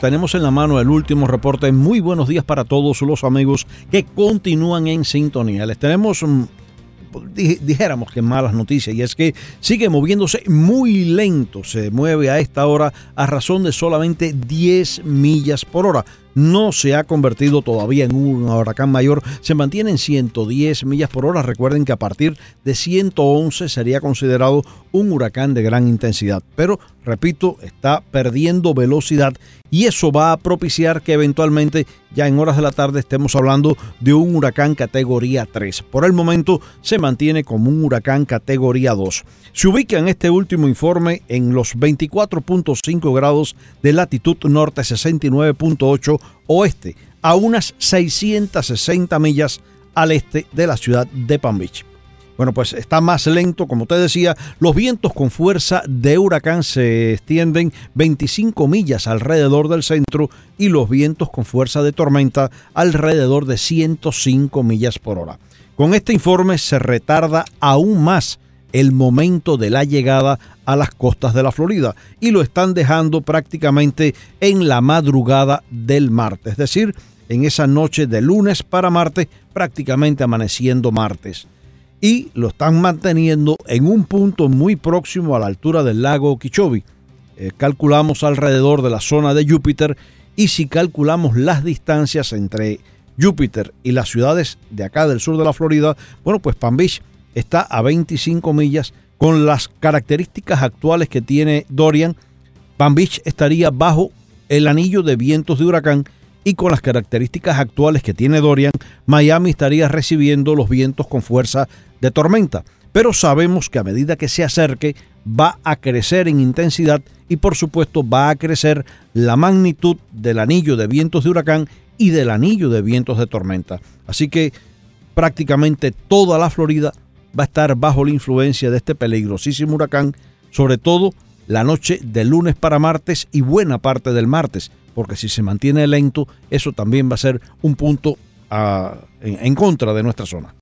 Tenemos en la mano el último reporte. Muy buenos días para todos los amigos que continúan en sintonía. Les tenemos, mm, dijéramos que malas noticias, y es que sigue moviéndose muy lento. Se mueve a esta hora a razón de solamente 10 millas por hora no se ha convertido todavía en un huracán mayor, se mantiene en 110 millas por hora. Recuerden que a partir de 111 sería considerado un huracán de gran intensidad, pero repito, está perdiendo velocidad y eso va a propiciar que eventualmente ya en horas de la tarde estemos hablando de un huracán categoría 3. Por el momento se mantiene como un huracán categoría 2. Se ubica en este último informe en los 24.5 grados de latitud norte, 69.8 oeste, a unas 660 millas al este de la ciudad de Palm Beach. Bueno, pues está más lento, como te decía, los vientos con fuerza de huracán se extienden 25 millas alrededor del centro y los vientos con fuerza de tormenta alrededor de 105 millas por hora. Con este informe se retarda aún más el momento de la llegada a las costas de la Florida y lo están dejando prácticamente en la madrugada del martes, es decir, en esa noche de lunes para martes, prácticamente amaneciendo martes y lo están manteniendo en un punto muy próximo a la altura del lago Okeechobee. Eh, calculamos alrededor de la zona de Júpiter y si calculamos las distancias entre Júpiter y las ciudades de acá del sur de la Florida, bueno, pues Palm Beach está a 25 millas con las características actuales que tiene Dorian. Palm Beach estaría bajo el anillo de vientos de huracán y con las características actuales que tiene Dorian, Miami estaría recibiendo los vientos con fuerza de tormenta, pero sabemos que a medida que se acerque va a crecer en intensidad y por supuesto va a crecer la magnitud del anillo de vientos de huracán y del anillo de vientos de tormenta. Así que prácticamente toda la Florida va a estar bajo la influencia de este peligrosísimo huracán, sobre todo la noche de lunes para martes y buena parte del martes, porque si se mantiene lento, eso también va a ser un punto ah, en contra de nuestra zona.